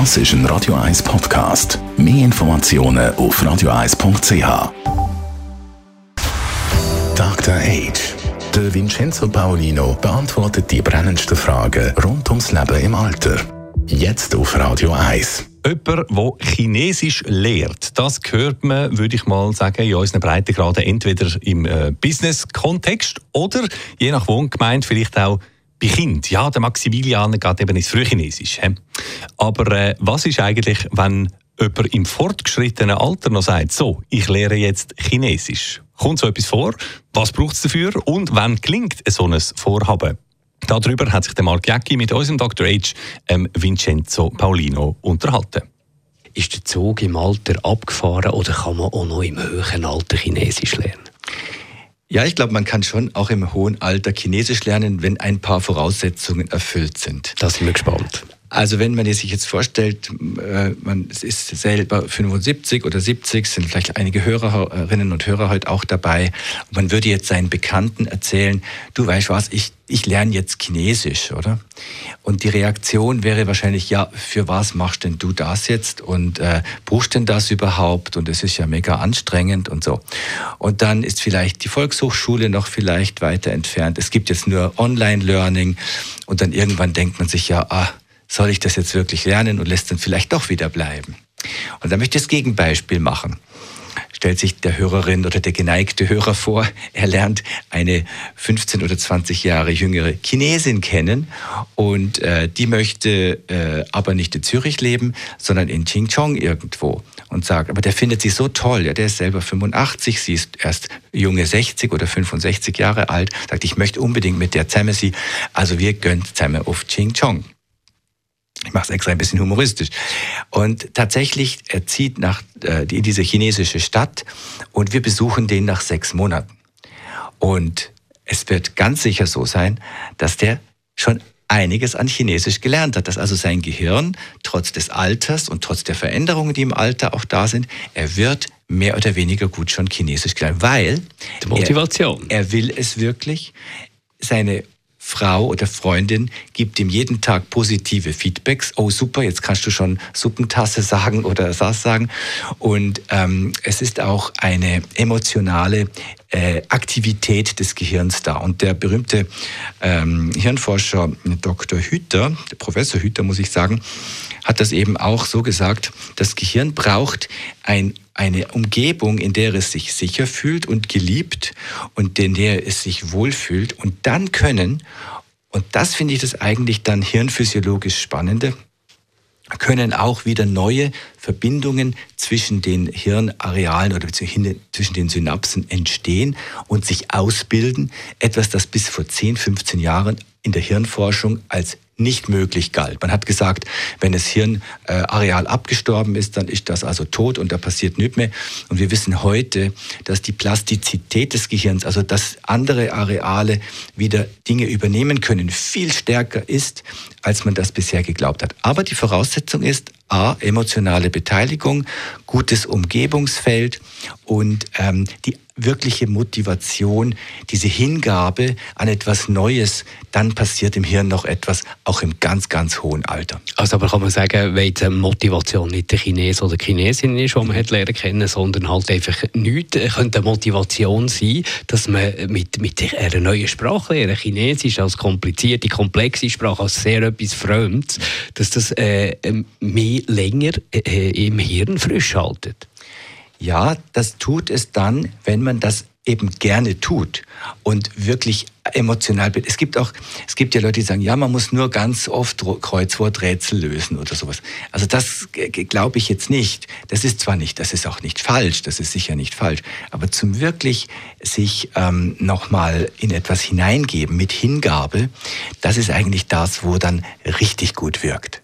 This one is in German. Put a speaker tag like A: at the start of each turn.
A: Das ist ein Radio 1 Podcast. Mehr Informationen auf radio1.ch. Dr. Age. Der Vincenzo Paolino beantwortet die brennendsten Fragen rund ums Leben im Alter. Jetzt auf Radio 1.
B: Jemand, der Chinesisch lehrt, das hört man, würde ich mal sagen, in unseren Breitengraden entweder im äh, Business-Kontext oder je nach Wohngemeinde vielleicht auch bei Kind. Ja, der Maximilian geht eben ins Frühchinesisch. He? Aber äh, was ist eigentlich, wenn jemand im fortgeschrittenen Alter noch sagt, so, ich lehre jetzt Chinesisch? Kommt so etwas vor? Was braucht es dafür? Und wann klingt so ein Vorhaben? Darüber hat sich der Mark Jäcki mit unserem Dr. H. Ähm, Vincenzo Paulino unterhalten.
C: Ist der Zug im Alter abgefahren oder kann man auch noch im höheren Alter Chinesisch lernen?
D: Ja, ich glaube, man kann schon auch im hohen Alter Chinesisch lernen, wenn ein paar Voraussetzungen erfüllt sind.
C: Da sind wir gespannt.
D: Also wenn man sich jetzt vorstellt, äh, man ist selber 75 oder 70, sind vielleicht einige Hörerinnen und Hörer heute auch dabei, und man würde jetzt seinen Bekannten erzählen, du weißt was, ich, ich lerne jetzt Chinesisch, oder? Und die Reaktion wäre wahrscheinlich, ja, für was machst denn du das jetzt? Und äh, brauchst denn das überhaupt? Und es ist ja mega anstrengend und so. Und dann ist vielleicht die Volkshochschule noch vielleicht weiter entfernt. Es gibt jetzt nur Online-Learning und dann irgendwann denkt man sich ja, ah, soll ich das jetzt wirklich lernen und lässt dann vielleicht doch wieder bleiben. Und da möchte ich das Gegenbeispiel machen. Stellt sich der Hörerin oder der geneigte Hörer vor, er lernt eine 15 oder 20 Jahre jüngere Chinesin kennen und äh, die möchte äh, aber nicht in Zürich leben, sondern in Chingchong irgendwo und sagt, aber der findet sie so toll, ja, der ist selber 85, sie ist erst junge 60 oder 65 Jahre alt, sagt, ich möchte unbedingt mit der zusammen sie, also wir gönnen zusammen auf Chingchong. Ich mache es extra ein bisschen humoristisch. Und tatsächlich, er zieht nach, äh, in diese chinesische Stadt und wir besuchen den nach sechs Monaten. Und es wird ganz sicher so sein, dass der schon einiges an Chinesisch gelernt hat, dass also sein Gehirn trotz des Alters und trotz der Veränderungen, die im Alter auch da sind, er wird mehr oder weniger gut schon Chinesisch gelernt, weil
C: die Motivation.
D: Er, er will es wirklich. Seine Frau oder Freundin gibt ihm jeden Tag positive Feedbacks. Oh super, jetzt kannst du schon Suppentasse sagen oder Sass sagen. Und ähm, es ist auch eine emotionale äh, Aktivität des Gehirns da. Und der berühmte ähm, Hirnforscher Dr. Hüter, Professor Hüter muss ich sagen, hat das eben auch so gesagt, das Gehirn braucht ein, eine Umgebung, in der es sich sicher fühlt und geliebt und in der es sich wohlfühlt. Und dann können, und das finde ich das eigentlich dann hirnphysiologisch Spannende, können auch wieder neue Verbindungen zwischen den Hirnarealen oder zwischen den Synapsen entstehen und sich ausbilden. Etwas, das bis vor 10, 15 Jahren in der Hirnforschung als nicht möglich galt. Man hat gesagt, wenn das Hirnareal abgestorben ist, dann ist das also tot und da passiert nichts mehr. Und wir wissen heute, dass die Plastizität des Gehirns, also dass andere Areale wieder Dinge übernehmen können, viel stärker ist, als man das bisher geglaubt hat. Aber die Voraussetzung ist A, emotionale Beteiligung, gutes Umgebungsfeld und ähm, die wirkliche Motivation, diese Hingabe an etwas Neues, dann passiert im Hirn noch etwas, auch im ganz, ganz hohen Alter.
C: Also aber kann man sagen, wenn die Motivation nicht der Chines oder Chinesin ist, die man hat lernen kennen, sondern halt einfach nichts, äh, könnte eine Motivation sein, dass man mit, mit einer neuen Sprache lernen, Chinesisch als komplizierte, komplexe Sprache, als sehr etwas Fremdes, dass das äh, mehr länger äh, im Hirn frisch haltet.
D: Ja, das tut es dann, wenn man das eben gerne tut und wirklich emotional bin. Es gibt auch, es gibt ja Leute, die sagen, ja, man muss nur ganz oft Kreuzworträtsel lösen oder sowas. Also das glaube ich jetzt nicht. Das ist zwar nicht, das ist auch nicht falsch, das ist sicher nicht falsch, aber zum wirklich sich ähm, nochmal in etwas hineingeben mit Hingabe, das ist eigentlich das, wo dann richtig gut wirkt.